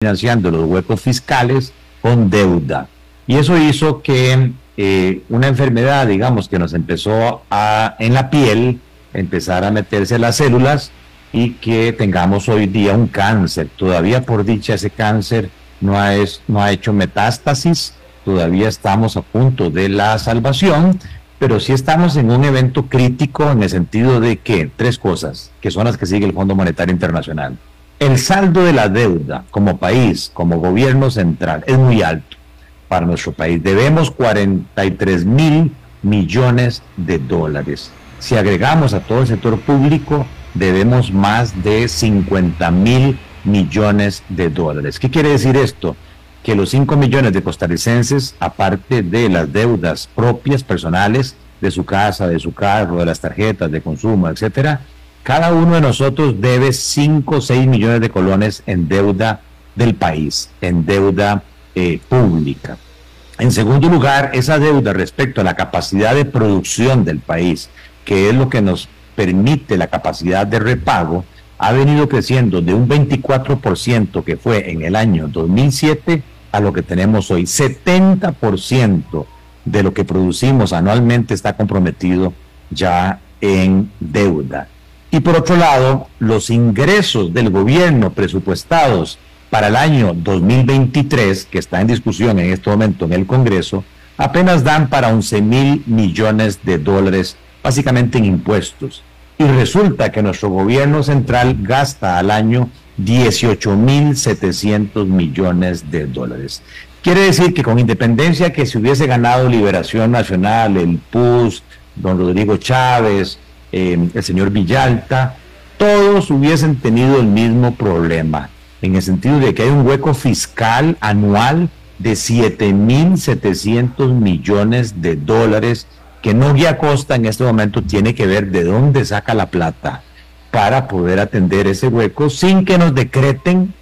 financiando los huecos fiscales con deuda. Y eso hizo que eh, una enfermedad, digamos, que nos empezó a, en la piel, empezar a meterse las células y que tengamos hoy día un cáncer. Todavía por dicha ese cáncer no ha, no ha hecho metástasis, todavía estamos a punto de la salvación, pero sí estamos en un evento crítico en el sentido de que tres cosas, que son las que sigue el Fondo Monetario Internacional. El saldo de la deuda como país, como gobierno central, es muy alto para nuestro país. Debemos 43 mil millones de dólares. Si agregamos a todo el sector público, debemos más de 50 mil millones de dólares. ¿Qué quiere decir esto? Que los 5 millones de costarricenses, aparte de las deudas propias, personales, de su casa, de su carro, de las tarjetas de consumo, etcétera, cada uno de nosotros debe 5 o 6 millones de colones en deuda del país, en deuda eh, pública. En segundo lugar, esa deuda respecto a la capacidad de producción del país, que es lo que nos permite la capacidad de repago, ha venido creciendo de un 24% que fue en el año 2007 a lo que tenemos hoy. 70% de lo que producimos anualmente está comprometido ya en deuda. Y por otro lado, los ingresos del gobierno presupuestados para el año 2023, que está en discusión en este momento en el Congreso, apenas dan para 11 mil millones de dólares, básicamente en impuestos. Y resulta que nuestro gobierno central gasta al año 18 mil 700 millones de dólares. Quiere decir que con independencia que se hubiese ganado Liberación Nacional, el PUS, don Rodrigo Chávez, eh, el señor Villalta, todos hubiesen tenido el mismo problema, en el sentido de que hay un hueco fiscal anual de 7.700 millones de dólares que no Guía Costa en este momento tiene que ver de dónde saca la plata para poder atender ese hueco sin que nos decreten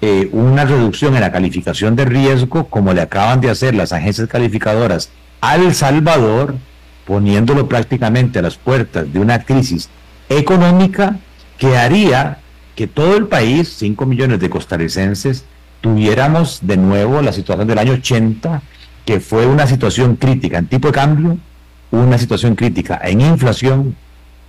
eh, una reducción en la calificación de riesgo como le acaban de hacer las agencias calificadoras al Salvador poniéndolo prácticamente a las puertas de una crisis económica que haría que todo el país, 5 millones de costarricenses, tuviéramos de nuevo la situación del año 80, que fue una situación crítica en tipo de cambio, una situación crítica en inflación,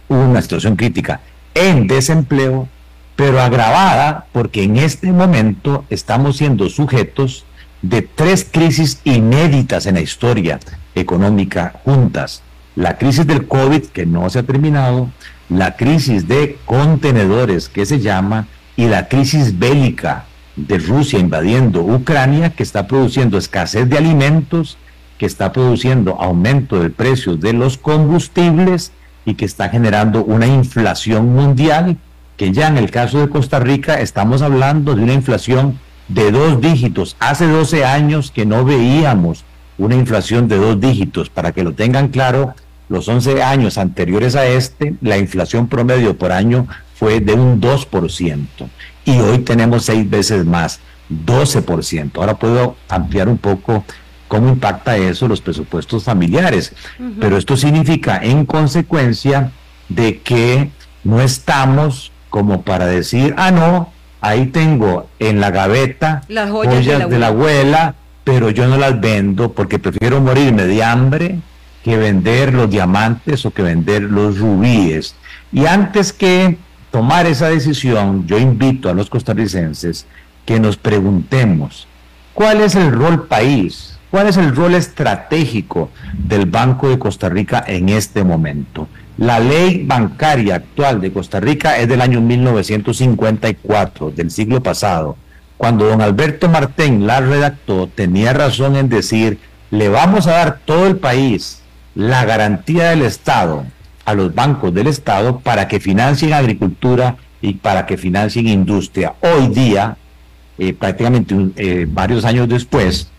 una situación crítica en desempleo, pero agravada porque en este momento estamos siendo sujetos de tres crisis inéditas en la historia económica juntas la crisis del COVID que no se ha terminado, la crisis de contenedores que se llama y la crisis bélica de Rusia invadiendo Ucrania que está produciendo escasez de alimentos, que está produciendo aumento del precio de los combustibles y que está generando una inflación mundial que ya en el caso de Costa Rica estamos hablando de una inflación de dos dígitos. Hace 12 años que no veíamos una inflación de dos dígitos. Para que lo tengan claro, los 11 años anteriores a este, la inflación promedio por año fue de un 2%. Y hoy tenemos seis veces más, 12%. Ahora puedo ampliar un poco cómo impacta eso los presupuestos familiares. Pero esto significa, en consecuencia, de que no estamos como para decir, ah, no, ahí tengo en la gaveta las joyas, de la abuela, pero yo no las vendo porque prefiero morirme de hambre que vender los diamantes o que vender los rubíes. Y antes que tomar esa decisión, yo invito a los costarricenses que nos preguntemos, ¿cuál es el rol país? ¿Cuál es el rol estratégico del Banco de Costa Rica en este momento? La ley bancaria actual de Costa Rica es del año 1954, del siglo pasado. Cuando don Alberto Martén la redactó, tenía razón en decir, le vamos a dar todo el país la garantía del Estado a los bancos del Estado para que financien agricultura y para que financien industria. Hoy día, eh, prácticamente eh, varios años después,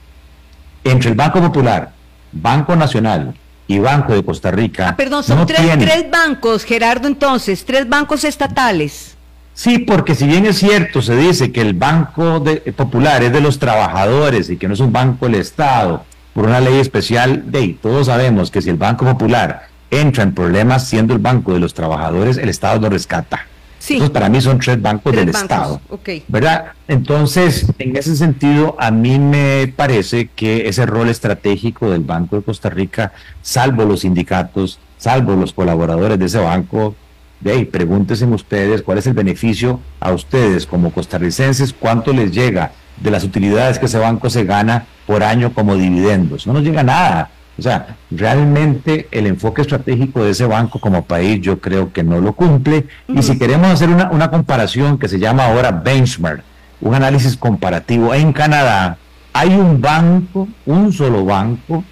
entre el Banco Popular, Banco Nacional y Banco de Costa Rica. Ah, perdón, son tres, tres bancos, Gerardo, entonces, tres bancos estatales. Sí, porque si bien es cierto, se dice que el Banco de, Popular es de los trabajadores y que no es un banco del Estado, por una ley especial de todos sabemos que si el Banco Popular entra en problemas siendo el banco de los trabajadores, el Estado lo rescata. Entonces, para mí son tres bancos del Estado. ¿Verdad? Entonces, en ese sentido, a mí me parece que ese rol estratégico del Banco de Costa Rica, salvo los sindicatos, salvo los colaboradores de ese banco, de ahí, pregúntense ustedes cuál es el beneficio a ustedes como costarricenses, cuánto les llega de las utilidades que ese banco se gana por año como dividendos. No nos llega nada. O sea, realmente el enfoque estratégico de ese banco como país yo creo que no lo cumple. Y si queremos hacer una, una comparación que se llama ahora benchmark, un análisis comparativo, en Canadá hay un banco, un solo banco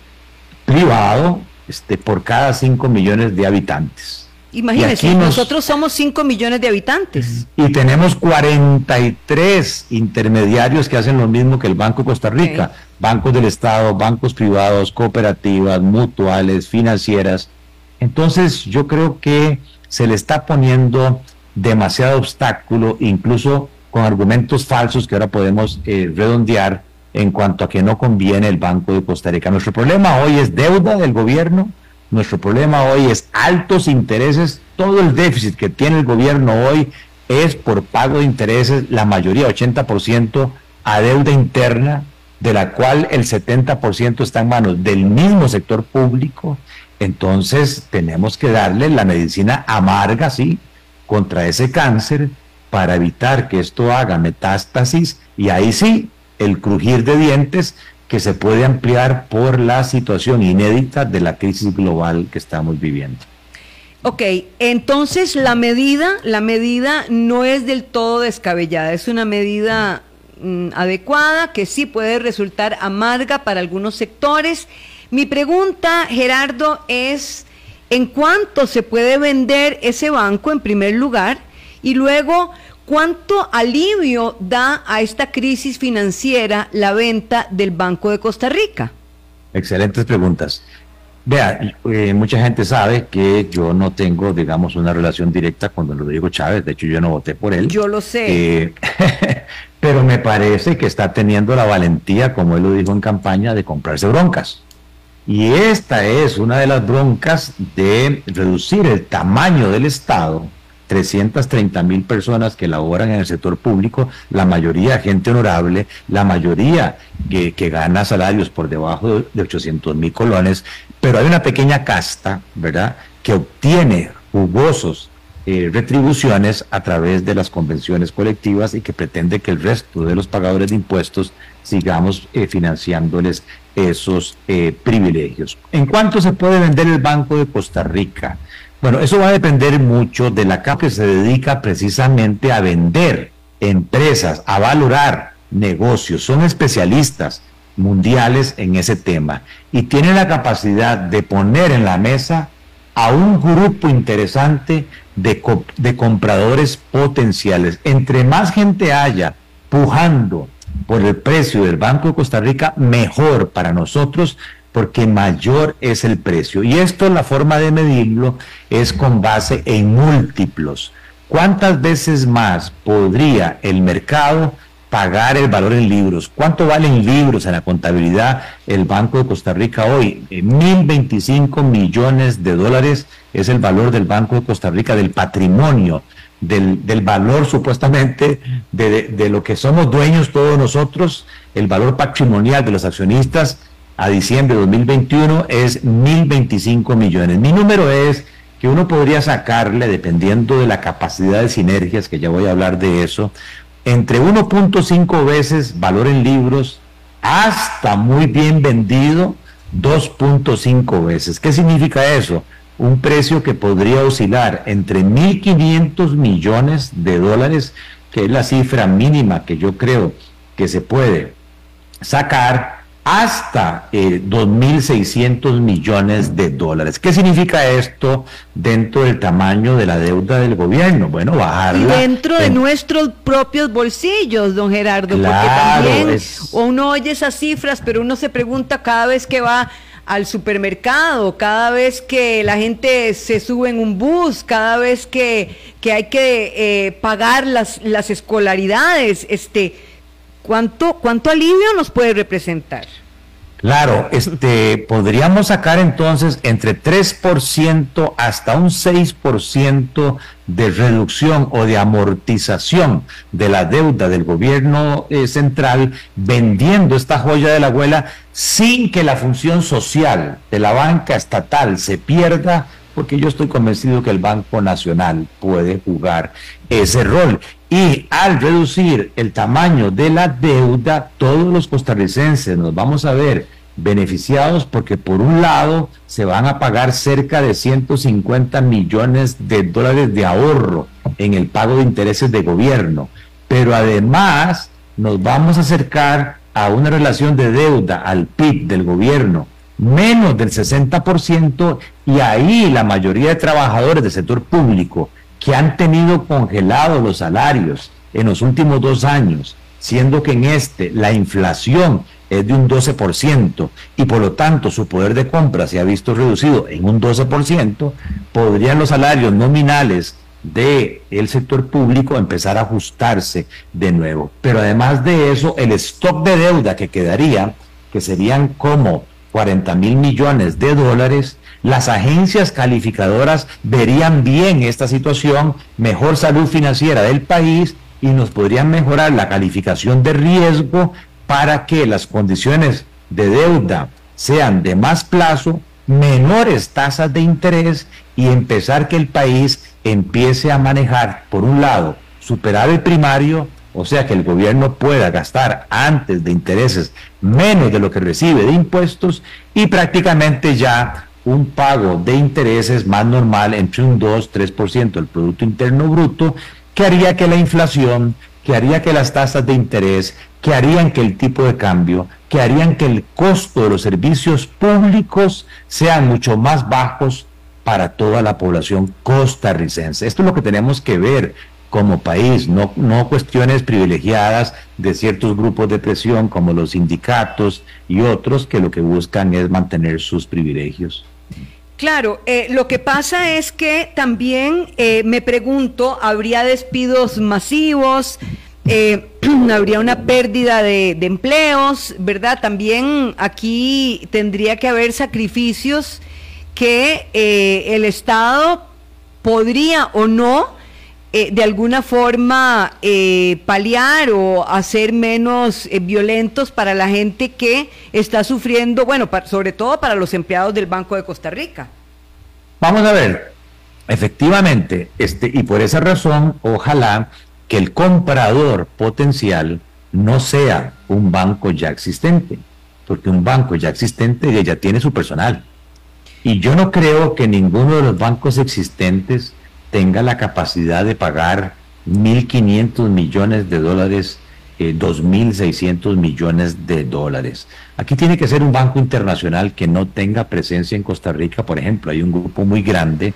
privado este, por cada 5 millones de habitantes. Imagínense, nosotros somos 5 millones de habitantes. Y tenemos 43 intermediarios que hacen lo mismo que el Banco de Costa Rica. Bancos del Estado, bancos privados, cooperativas, mutuales, financieras. Entonces yo creo que se le está poniendo demasiado obstáculo, incluso con argumentos falsos que ahora podemos eh, redondear en cuanto a que no conviene el Banco de Costa Rica. Nuestro problema hoy es deuda del gobierno, nuestro problema hoy es altos intereses. Todo el déficit que tiene el gobierno hoy es por pago de intereses, la mayoría, 80%, a deuda interna, de la cual el 70% está en manos del mismo sector público. Entonces tenemos que darle la medicina amarga, sí, contra ese cáncer para evitar que esto haga metástasis y ahí sí, el crujir de dientes que se puede ampliar por la situación inédita de la crisis global que estamos viviendo. Ok, entonces la medida, la medida no es del todo descabellada, es una medida mm, adecuada que sí puede resultar amarga para algunos sectores. Mi pregunta, Gerardo, es ¿en cuánto se puede vender ese banco en primer lugar? Y luego, ¿Cuánto alivio da a esta crisis financiera la venta del Banco de Costa Rica? Excelentes preguntas. Vea, eh, mucha gente sabe que yo no tengo, digamos, una relación directa con don Rodrigo Chávez, de hecho yo no voté por él. Yo lo sé. Eh, pero me parece que está teniendo la valentía, como él lo dijo en campaña, de comprarse broncas. Y esta es una de las broncas de reducir el tamaño del Estado 330 mil personas que laboran en el sector público, la mayoría gente honorable, la mayoría que, gana salarios por debajo de 800 mil colones, pero hay una pequeña casta, ¿verdad?, que obtiene jugosos eh, retribuciones a través de las convenciones colectivas y que pretende que el resto de los pagadores de impuestos sigamos eh, financiándoles esos eh, privilegios. ¿En cuánto se puede vender el Banco de Costa Rica? Bueno, eso va a depender mucho de la CAP que se dedica precisamente a vender empresas, a valorar negocios. Son especialistas mundiales en ese tema y tienen la capacidad de poner en la mesa a un grupo interesante de, de compradores potenciales. Entre más gente haya pujando por el precio del Banco de Costa Rica, mejor para nosotros, porque mayor es el precio. Y esto, la forma de medirlo es con base en múltiplos. ¿Cuántas veces más podría el mercado pagar el valor en libros? ¿Cuánto valen libros en la contabilidad el Banco de Costa Rica hoy? 1.025 millones de dólares es el valor del Banco de Costa Rica, del patrimonio, del, valor supuestamente de, de lo que somos dueños todos nosotros, el valor patrimonial de los accionistas a diciembre de 2021 es 1.025 millones. Mi número es que uno podría sacarle, dependiendo de la capacidad de sinergias, que ya voy a hablar de eso, entre 1.5 veces valor en libros hasta muy bien vendido 2.5 veces. ¿Qué significa eso? Un precio que podría oscilar entre 1.500 millones de dólares, que es la cifra mínima que yo creo que se puede sacar, hasta eh, 2.600 millones de dólares. ¿Qué significa esto dentro del tamaño de la deuda del gobierno? Bueno, bajarla. Y dentro de nuestros propios bolsillos, don Gerardo, porque también uno oye esas cifras, pero uno se pregunta cada vez que va al supermercado, cada vez que la gente se sube en un bus, cada vez que, que hay que eh, pagar las, las escolaridades, este ¿Cuánto, ¿Cuánto alivio nos puede representar? Claro, este, podríamos sacar entonces entre 3% hasta un 6% de reducción o de amortización de la deuda del gobierno eh, central vendiendo esta joya de la abuela sin que la función social de la banca estatal se pierda, porque yo estoy convencido que el Banco Nacional puede jugar ese rol. Y al reducir el tamaño de la deuda, todos los costarricenses nos vamos a ver beneficiados porque por un lado se van a pagar cerca de 150 millones de dólares de ahorro en el pago de intereses de gobierno, pero además nos vamos a acercar a una relación de deuda al PIB del gobierno menos del 60% y ahí la mayoría de trabajadores del sector público que han tenido congelados los salarios en los últimos dos años, siendo que en este la inflación es de un 12% y por lo tanto su poder de compra se ha visto reducido en un 12%, podrían los salarios nominales del el sector público empezar a ajustarse de nuevo. Pero además de eso, el stock de deuda que quedaría, que serían como 40 mil millones de dólares, las agencias calificadoras verían bien esta situación, mejor salud financiera del país y nos podrían mejorar la calificación de riesgo para que las condiciones de deuda sean de más plazo, menores tasas de interés y empezar que el país empiece a manejar, por un lado, superar el primario, o sea que el gobierno pueda gastar antes de intereses menos de lo que recibe de impuestos y prácticamente ya un pago de intereses más normal entre un 2-3% del Producto Interno Bruto, que haría que la inflación, que haría que las tasas de interés, que harían que el tipo de cambio, que harían que el costo de los servicios públicos sean mucho más bajos para toda la población costarricense. Esto es lo que tenemos que ver como país, no, no cuestiones privilegiadas de ciertos grupos de presión como los sindicatos y otros que lo que buscan es mantener sus privilegios. Claro, eh, lo que pasa es que también eh, me pregunto, ¿habría despidos masivos? Eh, habría una pérdida de, empleos, ¿verdad? También aquí tendría que haber sacrificios que el Estado podría o no de alguna forma paliar o hacer menos violentos para la gente que está sufriendo, bueno, sobre todo para los empleados del Banco de Costa Rica. Vamos a ver, efectivamente, este, y por esa razón, ojalá que el comprador potencial no sea un banco ya existente, porque un banco ya existente ya tiene su personal. Y yo no creo que ninguno de los bancos existentes tenga la capacidad de pagar 1.500 millones de dólares eh, 2.600 millones de dólares. Aquí tiene que ser un banco internacional que no tenga presencia en Costa Rica. Por ejemplo, hay un grupo muy grande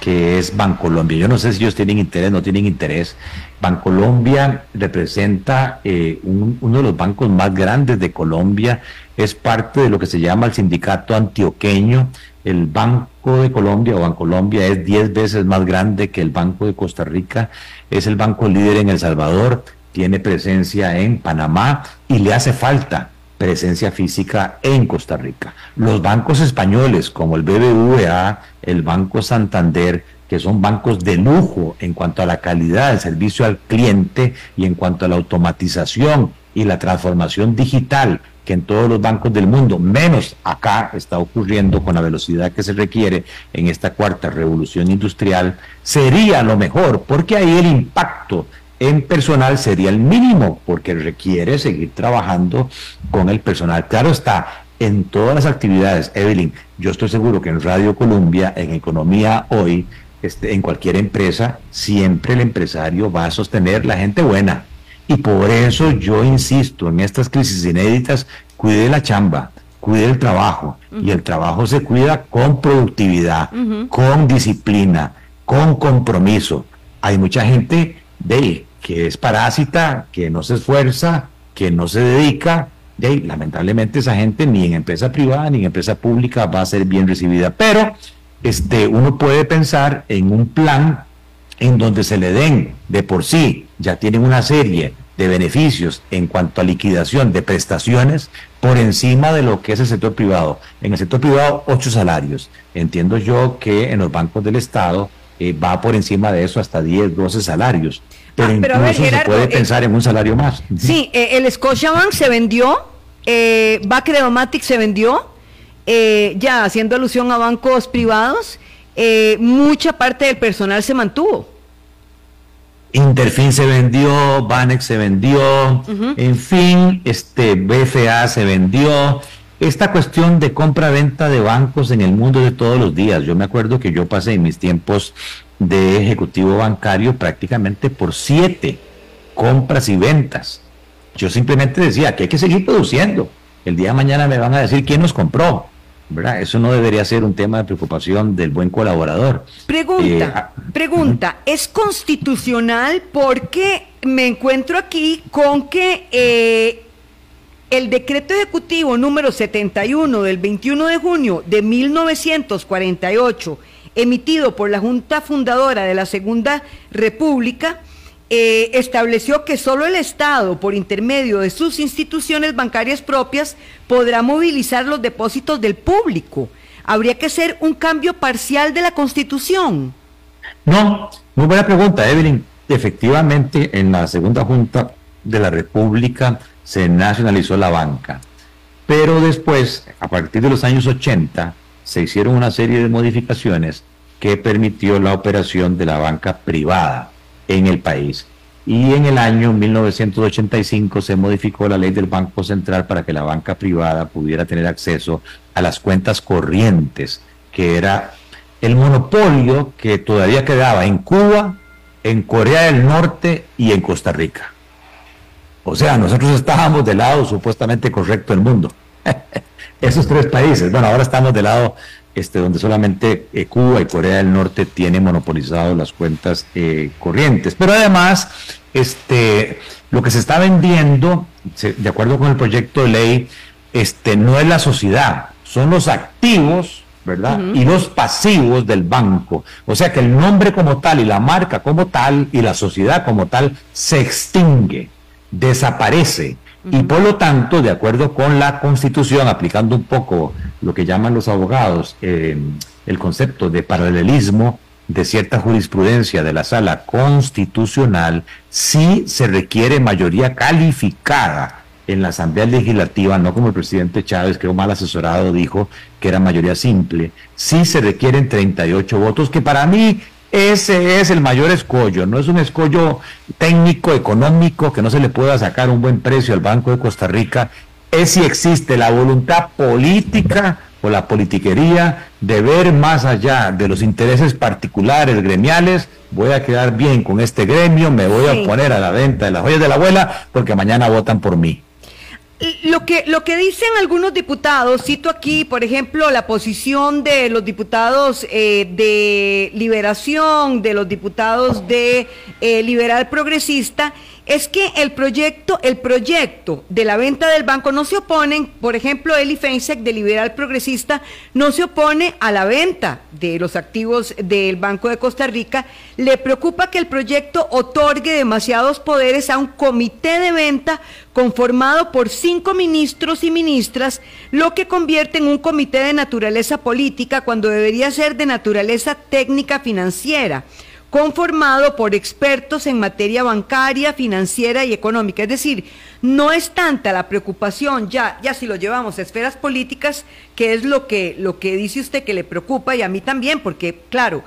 que es Bancolombia. Yo no sé si ellos tienen interés, no tienen interés. Bancolombia representa eh, uno de los bancos más grandes de Colombia. Es parte de lo que se llama el sindicato antioqueño. El Banco de Colombia o Bancolombia es 10 veces más grande que el Banco de Costa Rica. Es el banco líder en El Salvador tiene presencia en Panamá y le hace falta presencia física en Costa Rica. Los bancos españoles como el BBVA, el Banco Santander, que son bancos de lujo en cuanto a la calidad del servicio al cliente y en cuanto a la automatización y la transformación digital que en todos los bancos del mundo, menos acá está ocurriendo con la velocidad que se requiere en esta cuarta revolución industrial, sería lo mejor, porque ahí el impacto en personal sería el mínimo, porque requiere seguir trabajando con el personal. Claro está, en todas las actividades, Evelyn, yo estoy seguro que en Radio Colombia, en Economía Hoy, este, en cualquier empresa, siempre el empresario va a sostener la gente buena. Y por eso yo insisto en estas crisis inéditas, cuide la chamba, cuide el trabajo. Y el trabajo se cuida con productividad, con disciplina, con compromiso. Hay mucha gente de que es parásita, que no se esfuerza, que no se dedica, y lamentablemente esa gente ni en empresa privada ni en empresa pública va a ser bien recibida. Pero este, uno puede pensar en un plan en donde se le den de por sí, ya tienen una serie de beneficios en cuanto a liquidación de prestaciones por encima de lo que es el sector privado. En el sector privado, ocho salarios. Entiendo yo que en los bancos del Estado eh, va por encima de eso hasta 10, 12 salarios. Pero, ah, incluso se puede eh, pensar en un salario más. Sí, eh, el Scotiabank se vendió, eh, Bacredomatic se vendió, ya haciendo alusión a bancos privados, mucha parte del personal se mantuvo. Interfin se vendió, Banex se vendió, en fin, este BFA se vendió. Esta cuestión de compra-venta de bancos en el mundo de todos los días. Yo me acuerdo que yo pasé en mis tiempos de ejecutivo bancario prácticamente por siete compras y ventas. Yo simplemente decía que hay que seguir produciendo. El día de mañana me van a decir quién nos compró. Eso no debería ser un tema de preocupación del buen colaborador. Pregunta, eh, ah, pregunta, ¿es constitucional porque me encuentro aquí con que eh, el decreto ejecutivo número 71 del 21 de junio de 1948, emitido por la Junta Fundadora de la Segunda República, eh, estableció que solo el Estado, por intermedio de sus instituciones bancarias propias, podrá movilizar los depósitos del público. ¿Habría que hacer un cambio parcial de la Constitución? No, muy buena pregunta, Evelyn. Efectivamente, en la segunda Junta de la República se nacionalizó la banca, pero después, a partir de los años 80, se hicieron una serie de modificaciones que permitió la operación de la banca privada en el país. Y en el año 1985 se modificó la ley del Banco Central para que la banca privada pudiera tener acceso a las cuentas corrientes, que era el monopolio que todavía quedaba en Cuba, en Corea del Norte y en Costa Rica. O sea, nosotros estábamos del lado supuestamente correcto del mundo. Esos tres países. Bueno, ahora estamos del lado este, donde solamente eh, Cuba y Corea del Norte tienen monopolizado las cuentas eh, corrientes. Pero además, este, lo que se está vendiendo, de acuerdo con el proyecto de ley, este, no es la sociedad, son los activos, ¿verdad? Y los pasivos del banco. O sea que el nombre como tal y la marca como tal y la sociedad como tal se extingue, desaparece. Y por lo tanto, de acuerdo con la Constitución, aplicando un poco lo que llaman los abogados eh, el concepto de paralelismo de cierta jurisprudencia de la sala constitucional, sí se requiere mayoría calificada en la Asamblea Legislativa, no como el presidente Chávez, que mal asesorado dijo que era mayoría simple, sí se requieren 38 votos, que para mí ese es el mayor escollo, no es un escollo técnico, económico, que no se le pueda sacar un buen precio al Banco de Costa Rica, es si existe la voluntad política o la politiquería de ver más allá de los intereses particulares, gremiales, voy a quedar bien con este gremio, me voy a poner a la venta de las joyas de la abuela porque mañana votan por mí. Lo que, lo que dicen algunos diputados, cito aquí, por ejemplo, la posición de los diputados eh, de Liberación, de los diputados de eh, Liberal Progresista, es que el proyecto, el proyecto de la venta del banco no se oponen, por ejemplo, Eli Feinsec de Liberal Progresista no se opone a la venta de los activos del Banco de Costa Rica, le preocupa que el proyecto otorgue demasiados poderes a un comité de venta conformado por cinco ministros y ministras, lo que convierte en un comité de naturaleza política cuando debería ser de naturaleza técnica financiera conformado por expertos en materia bancaria, financiera y económica. Es decir, no es tanta la preocupación, ya, ya si lo llevamos a esferas políticas, que es lo que, lo que dice usted que le preocupa y a mí también, porque claro,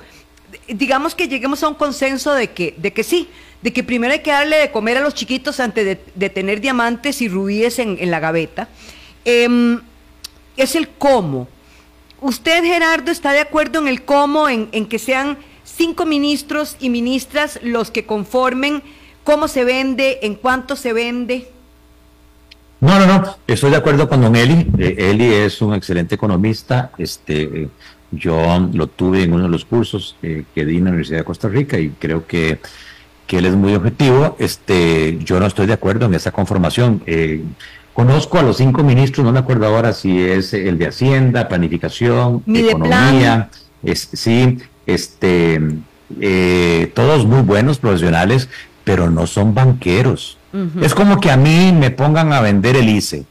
digamos que lleguemos a un consenso de que, de que sí, de que primero hay que darle de comer a los chiquitos antes de, tener diamantes y rubíes en, la gaveta. Em, es el cómo. ¿Usted, Gerardo, está de acuerdo en el cómo, en, en que sean cinco ministros y ministras los que conformen cómo se vende, en cuánto se vende. No, no, no, estoy de acuerdo con don Eli. Eh, Eli es un excelente economista. Este, yo lo tuve en uno de los cursos eh, que di en la Universidad de Costa Rica y creo que, que, él es muy objetivo. Este, yo no estoy de acuerdo en esa conformación. Eh, conozco a los cinco ministros, no me acuerdo ahora si es el de Hacienda, Planificación, Economía. Es, sí, este, eh, todos muy buenos profesionales, pero no son banqueros. Es como que a mí me pongan a vender el ICE.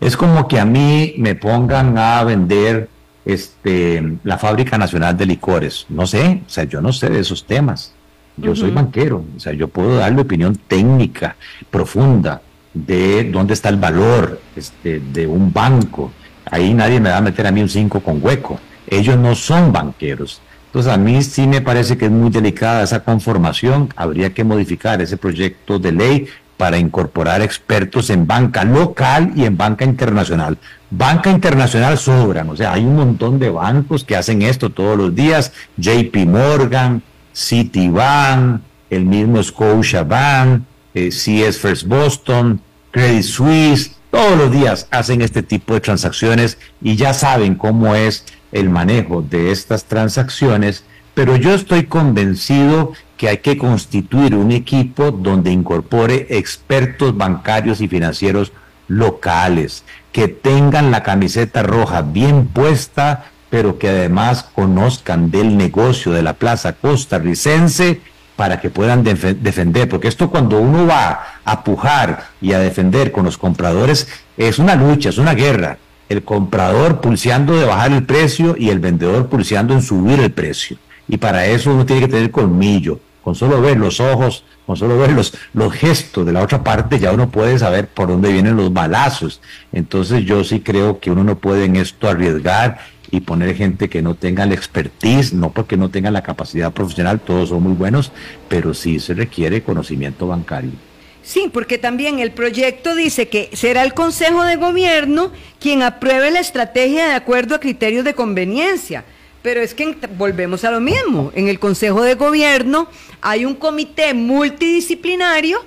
Es como que a mí me pongan a vender este, la Fábrica Nacional de Licores. No sé, o sea, yo no sé de esos temas. Yo soy banquero, o sea, yo puedo darle opinión técnica profunda de dónde está el valor este, de un banco. Ahí nadie me va a meter a mí un 5 con hueco. Ellos no son banqueros. Entonces a mí sí me parece que es muy delicada esa conformación. Habría que modificar ese proyecto de ley para incorporar expertos en banca local y en banca internacional. Banca internacional sobran, o sea, hay un montón de bancos que hacen esto todos los días, JP Morgan, Citibank, el mismo Scotiabank, eh, CS First Boston, Credit Suisse, todos los días hacen este tipo de transacciones y ya saben cómo es el manejo de estas transacciones, pero yo estoy convencido que hay que constituir un equipo donde incorpore expertos bancarios y financieros locales, que tengan la camiseta roja bien puesta, pero que además conozcan del negocio de la plaza costarricense para que puedan defender, porque esto cuando uno va a pujar y a defender con los compradores es una lucha, es una guerra. El comprador pulseando de bajar el precio y el vendedor pulseando en subir el precio. Y para eso uno tiene que tener colmillo. Con solo ver los ojos, con solo ver los, los gestos de la otra parte, ya uno puede saber por dónde vienen los balazos. Entonces yo sí creo que uno no puede en esto arriesgar y poner gente que no tenga la expertise, no porque no tenga la capacidad profesional, todos son muy buenos, pero sí se requiere conocimiento bancario. Sí, porque también el proyecto dice que será el Consejo de Gobierno quien apruebe la estrategia de acuerdo a criterios de conveniencia. Pero es que volvemos a lo mismo. En el Consejo de Gobierno hay un comité multidisciplinario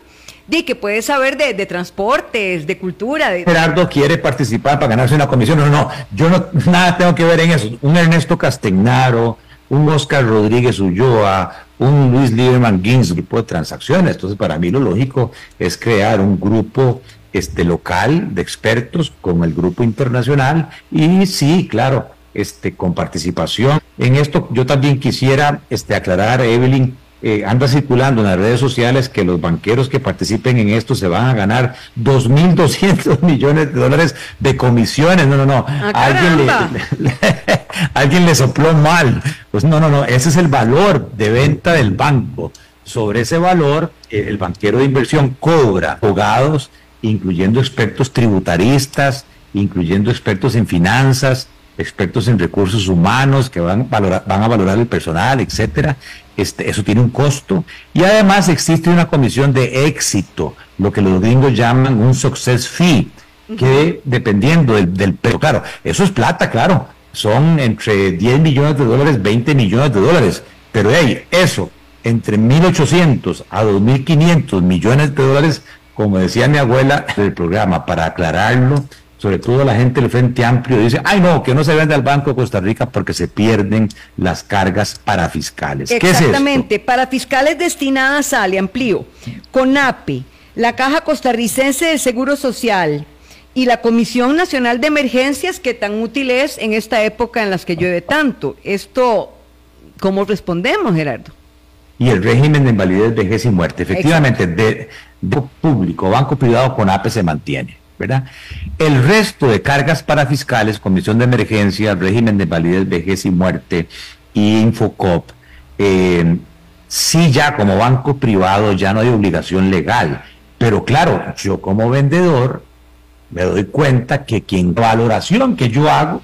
de que puede saber de, transportes, de cultura. De... Gerardo quiere participar para ganarse una comisión. No, no, yo no nada tengo que ver en eso. Un Ernesto Castegnaro, un Oscar Rodríguez Ulloa, un Luis Lieberman Gins, grupo de transacciones. Entonces, para mí lo lógico es crear un grupo este local de expertos con el grupo internacional y sí, claro, este con participación. En esto yo también quisiera este aclarar, Evelyn, eh, anda circulando en las redes sociales que los banqueros que participen en esto se van a ganar 2.200 millones de dólares de comisiones. No, no, no. Ah, alguien, le, alguien le sopló mal. Pues no, no, no. Ese es el valor de venta del banco. Sobre ese valor, eh, el banquero de inversión cobra abogados, incluyendo expertos tributaristas, incluyendo expertos en finanzas, expertos en recursos humanos que van, van a valorar el personal, etcétera. Este, eso tiene un costo. Y además existe una comisión de éxito, lo que los gringos llaman un success fee, que dependiendo del, del claro, eso es plata, claro, son entre 10 millones de dólares, 20 millones de dólares, pero hey, eso, entre 1.800 a 2.500 millones de dólares, como decía mi abuela del programa, para aclararlo, sobre todo la gente del Frente Amplio, dice, ay no, que no se vende al Banco de Costa Rica porque se pierden las cargas parafiscales. ¿Qué Exactamente, parafiscales destinadas a, le amplío, CONAPI, la Caja Costarricense de Seguro Social y la Comisión Nacional de Emergencias, que tan útil es en esta época en las que llueve tanto. Esto, ¿cómo respondemos, Gerardo? Y el régimen de invalidez, vejez y muerte. Efectivamente, de, de, público, banco privado, CONAPE se mantiene El resto de cargas parafiscales, Comisión de Emergencia, régimen de validez, vejez y muerte y Infocop, eh, sí ya como banco privado ya no hay obligación legal, pero claro, yo como vendedor me doy cuenta que quien valoración que yo hago,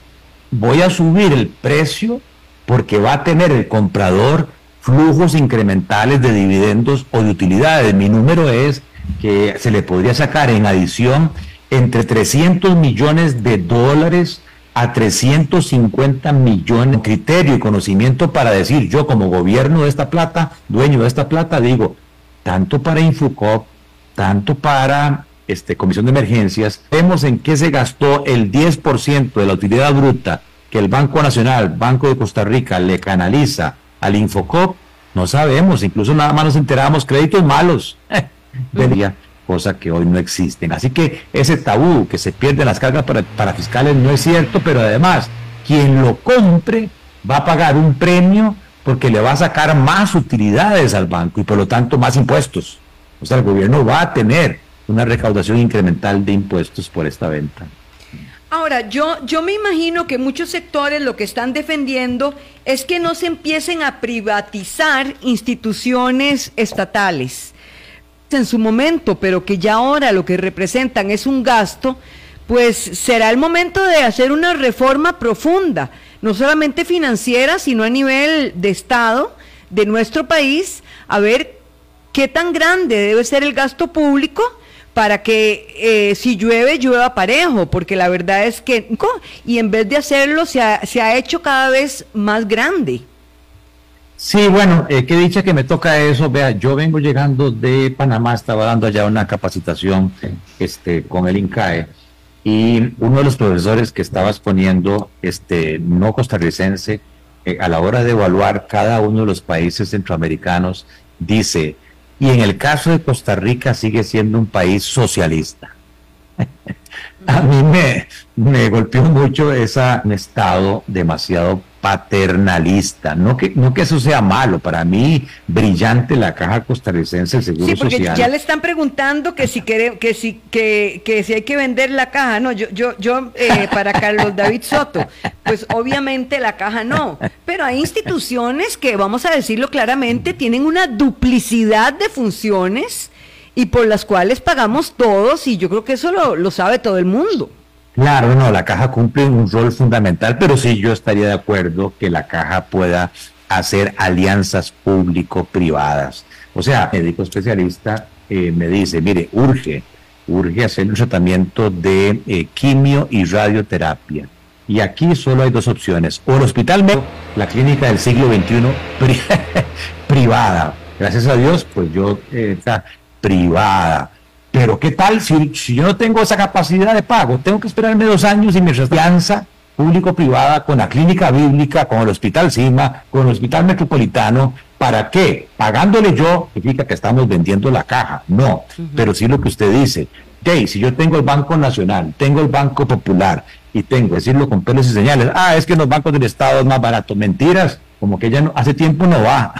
voy a subir el precio porque va a tener el comprador flujos incrementales de dividendos o de utilidades. Mi número es que se le podría sacar en adición entre 300 millones de dólares a 350 millones. Criterio y conocimiento para decir, yo como gobierno de esta plata, dueño de esta plata, digo, tanto para Infucop, tanto para este, Comisión de Emergencias, vemos en qué se gastó el 10% de la utilidad bruta que el Banco Nacional, Banco de Costa Rica, le canaliza al Infocop, no sabemos, incluso nada más nos enteramos, créditos malos. cosa que hoy no existen. Así que ese tabú que se pierde las cargas para, fiscales no es cierto, pero además quien lo compre va a pagar un premio porque le va a sacar más utilidades al banco y por lo tanto más impuestos. O sea, el gobierno va a tener una recaudación incremental de impuestos por esta venta. Ahora, yo, yo me imagino que muchos sectores lo que están defendiendo es que no se empiecen a privatizar instituciones estatales en su momento, pero que ya ahora lo que representan es un gasto, pues será el momento de hacer una reforma profunda, no solamente financiera, sino a nivel de Estado de nuestro país, a ver qué tan grande debe ser el gasto público para que eh, si llueve, llueva parejo, porque la verdad es que, y en vez de hacerlo, se ha, se ha hecho cada vez más grande. Sí, bueno, eh, qué dicha que me toca eso. Vea, yo vengo llegando de Panamá, estaba dando allá una capacitación este, con el INCAE y uno de los profesores que estaba exponiendo, este, no costarricense, eh, a la hora de evaluar cada uno de los países centroamericanos, dice, y en el caso de Costa Rica sigue siendo un país socialista. a mí me, me golpeó mucho ese estado demasiado paternalista. No que, no que eso sea malo, para mí brillante la caja costarricense del Seguro sí, porque Ya le están preguntando que si quiere, que si, que, que si hay que vender la caja. No, yo, yo, yo eh, para Carlos David Soto, pues obviamente la caja no. Pero hay instituciones que, vamos a decirlo claramente, tienen una duplicidad de funciones y por las cuales pagamos todos, y yo creo que eso lo, lo sabe todo el mundo. Claro, no, la caja cumple un rol fundamental, pero sí yo estaría de acuerdo que la caja pueda hacer alianzas público-privadas. O sea, médico especialista eh, me dice, mire, urge, urge hacer un tratamiento de eh, quimio y radioterapia. Y aquí solo hay dos opciones, o el hospital médico, la clínica del siglo XXI privada. Gracias a Dios, pues yo, eh, está privada pero ¿qué tal si, si, yo no tengo esa capacidad de pago? Tengo que esperarme dos años y mi alianza público-privada con la clínica bíblica, con el hospital CIMA, con el hospital metropolitano. ¿Para qué? Pagándole yo significa que estamos vendiendo la caja. No, pero sí lo que usted dice. Ok, si yo tengo el Banco Nacional, tengo el Banco Popular y tengo, decirlo con pelos y señales, ah, es que en los bancos del Estado es más barato. Mentiras, como que ya no, hace tiempo no va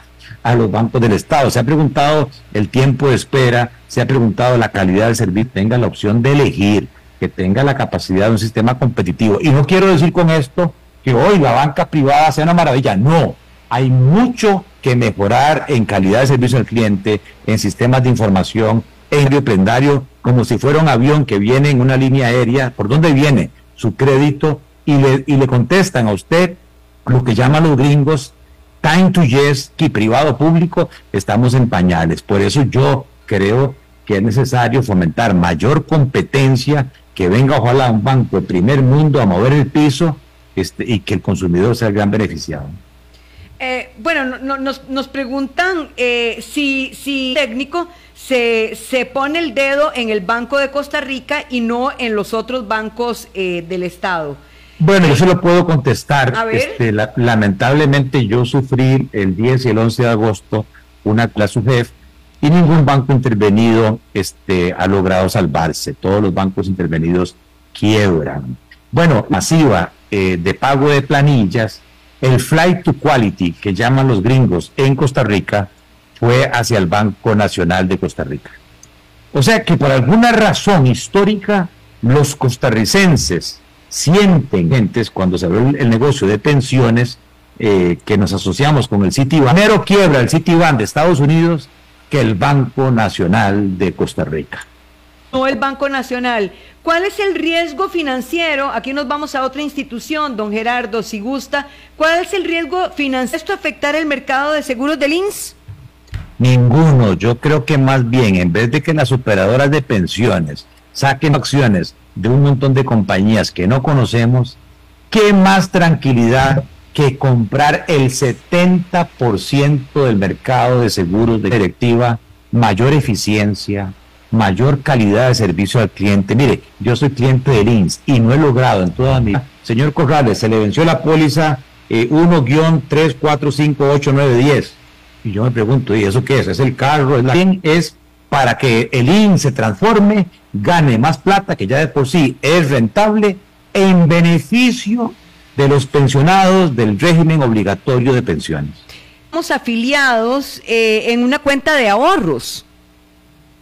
a los bancos del Estado. Se ha preguntado el tiempo de espera, se ha preguntado la calidad del servicio, tenga la opción de elegir, que tenga la capacidad de un sistema competitivo. Y no quiero decir con esto que hoy la banca privada sea una maravilla, no. Hay mucho que mejorar en calidad de servicio al cliente, en sistemas de información, en prendario, como si fuera un avión que viene en una línea aérea. ¿Por dónde viene su crédito? Y le, y le contestan a usted lo que llaman los gringos time to yes, que privado público, estamos en pañales. Por eso yo creo que es necesario fomentar mayor competencia, que venga ojalá un banco de primer mundo a mover el piso este, y que el consumidor sea el gran beneficiado. Eh, bueno, nos, nos, preguntan eh, si, si técnico se, se, pone el dedo en el Banco de Costa Rica y no en los otros bancos eh, del Estado. Bueno, yo se lo puedo contestar. Este, lamentablemente yo sufrí el 10 y el 11 de agosto una clase UGEF y ningún banco intervenido este, ha logrado salvarse. Todos los bancos intervenidos quiebran. Bueno, masiva eh, de pago de planillas, el flight to quality que llaman los gringos en Costa Rica fue hacia el Banco Nacional de Costa Rica. O sea que por alguna razón histórica, los costarricenses sienten gentes cuando se abre el, negocio de pensiones eh, que nos asociamos con el Citibank. Primero quiebra el Citibank de Estados Unidos que el Banco Nacional de Costa Rica. No el Banco Nacional. ¿Cuál es el riesgo financiero? Aquí nos vamos a otra institución, don Gerardo, si gusta. ¿Cuál es el riesgo financiero? ¿Esto afectar el mercado de seguros del INS? Ninguno. Yo creo que más bien, en vez de que las operadoras de pensiones saquen acciones de un montón de compañías que no conocemos, ¿qué más tranquilidad que comprar el 70% del mercado de seguros de directiva, mayor eficiencia, mayor calidad de servicio al cliente? Mire, yo soy cliente del INS y no he logrado en toda mi... Señor Corrales, se le venció la póliza eh, 1-3458910. Y yo me pregunto, ¿y eso qué es? ¿Es el carro? ¿Es la... es para que el INS se transforme, gane más plata, que ya de por sí es rentable, en beneficio de los pensionados del régimen obligatorio de pensiones. Estamos afiliados eh, en una cuenta de ahorros.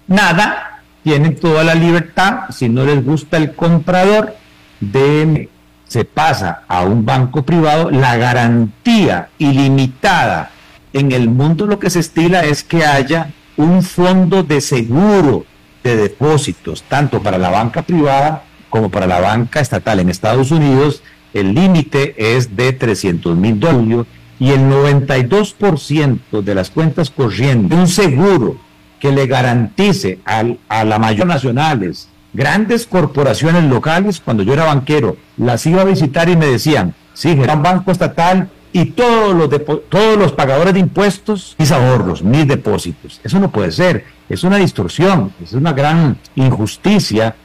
Nada, tienen toda la libertad, si no les gusta el comprador, de se pasa a un banco privado, la garantía ilimitada en el mundo lo que se estila es que haya un fondo de seguro de depósitos, tanto para la banca privada como para la banca estatal. En Estados Unidos el límite es de 300 mil dólares y el 92% de las cuentas corrientes, un seguro que le garantice a la mayor nacionales, grandes corporaciones locales, cuando yo era banquero, las iba a visitar y me decían, sí, era un banco estatal y todos los, todos los pagadores de impuestos, mis ahorros, mis depósitos. Eso no puede ser, es una distorsión, es una gran injusticia.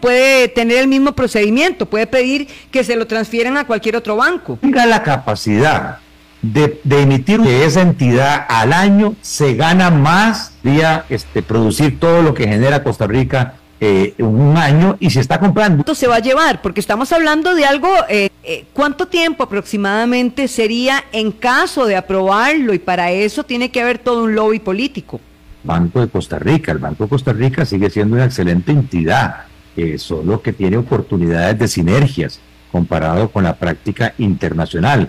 Puede tener el mismo procedimiento, puede pedir que se lo transfieran a cualquier otro banco. Tenga la capacidad de, emitir que esa entidad al año se gana más día este, producir todo lo que genera Costa Rica eh, un año y se está comprando. ¿Cuánto se va a llevar? Porque estamos hablando de algo, eh, eh, ¿cuánto tiempo aproximadamente sería en caso de aprobarlo? Y para eso tiene que haber todo un lobby político. Banco de Costa Rica, el Banco de Costa Rica sigue siendo una excelente entidad, solo que tiene oportunidades de sinergias comparado con la práctica internacional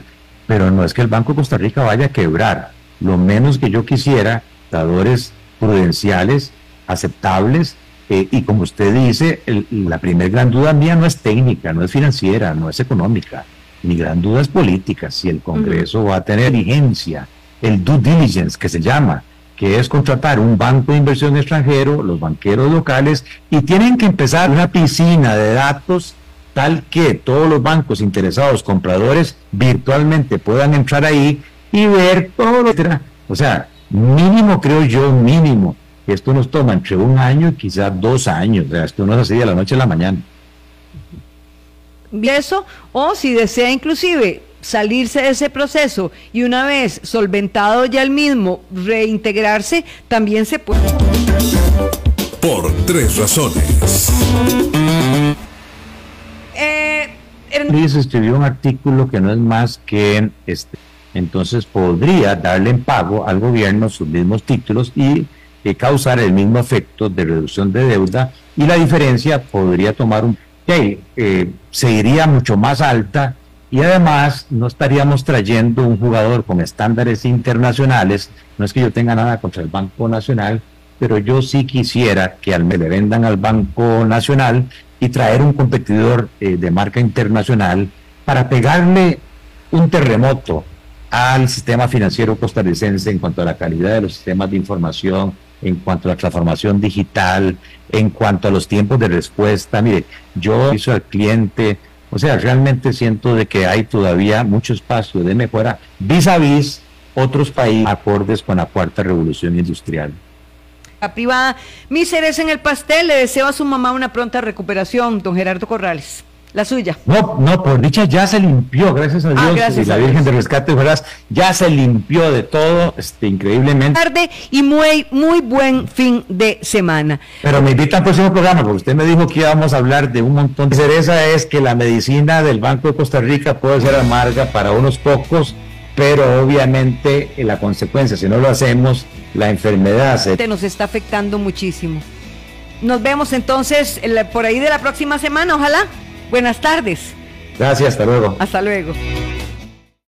pero no es que el Banco de Costa Rica vaya a quebrar. Lo menos que yo quisiera, dadores prudenciales, aceptables, eh, y como usted dice, la primera gran duda mía no es técnica, no es financiera, no es económica. Mi gran duda es política, si el Congreso va a tener vigencia, el due diligence que se llama, que es contratar un banco de inversión extranjero, los banqueros locales, y tienen que empezar una piscina de datos tal que todos los bancos interesados, compradores, virtualmente puedan entrar ahí y ver todo lo que... O sea, mínimo creo yo, mínimo. Esto nos toma entre un año y quizás dos años. O sea, esto no es así de la noche a la mañana. Eso, o si desea inclusive salirse de ese proceso y una vez solventado ya el mismo, reintegrarse, también se puede. Por tres razones. Luis escribió un artículo que no es más que este, entonces podría darle en pago al gobierno sus mismos títulos y eh, causar el mismo efecto de reducción de deuda y la diferencia podría tomar un que eh, se iría mucho más alta y además no estaríamos trayendo un jugador con estándares internacionales. No es que yo tenga nada contra el Banco Nacional, pero yo sí quisiera que al me le vendan al Banco Nacional y traer un competidor eh, de marca internacional para pegarle un terremoto al sistema financiero costarricense en cuanto a la calidad de los sistemas de información, en cuanto a la transformación digital, en cuanto a los tiempos de respuesta. Mire, yo hizo al cliente, o sea, realmente siento de que hay todavía mucho espacio de mejora vis a vis otros países acordes con la cuarta revolución industrial la privada. Mi cereza en el pastel, le deseo a su mamá una pronta recuperación, don Gerardo Corrales. La suya. No, no, por dicha ya se limpió, gracias a ah, Dios. y la Virgen de Rescate, ¿verdad? Ya se limpió de todo, este, increíblemente. Tarde y muy, muy buen fin de semana. Pero me invita al próximo programa, porque usted me dijo que íbamos a hablar de un montón de cereza, es que la medicina del Banco de Costa Rica puede ser amarga para unos pocos, pero obviamente la consecuencia, si no lo hacemos, la enfermedad se... Nos está afectando muchísimo. Nos vemos entonces por ahí de la próxima semana, ojalá. Buenas tardes. Gracias, hasta luego. Hasta luego.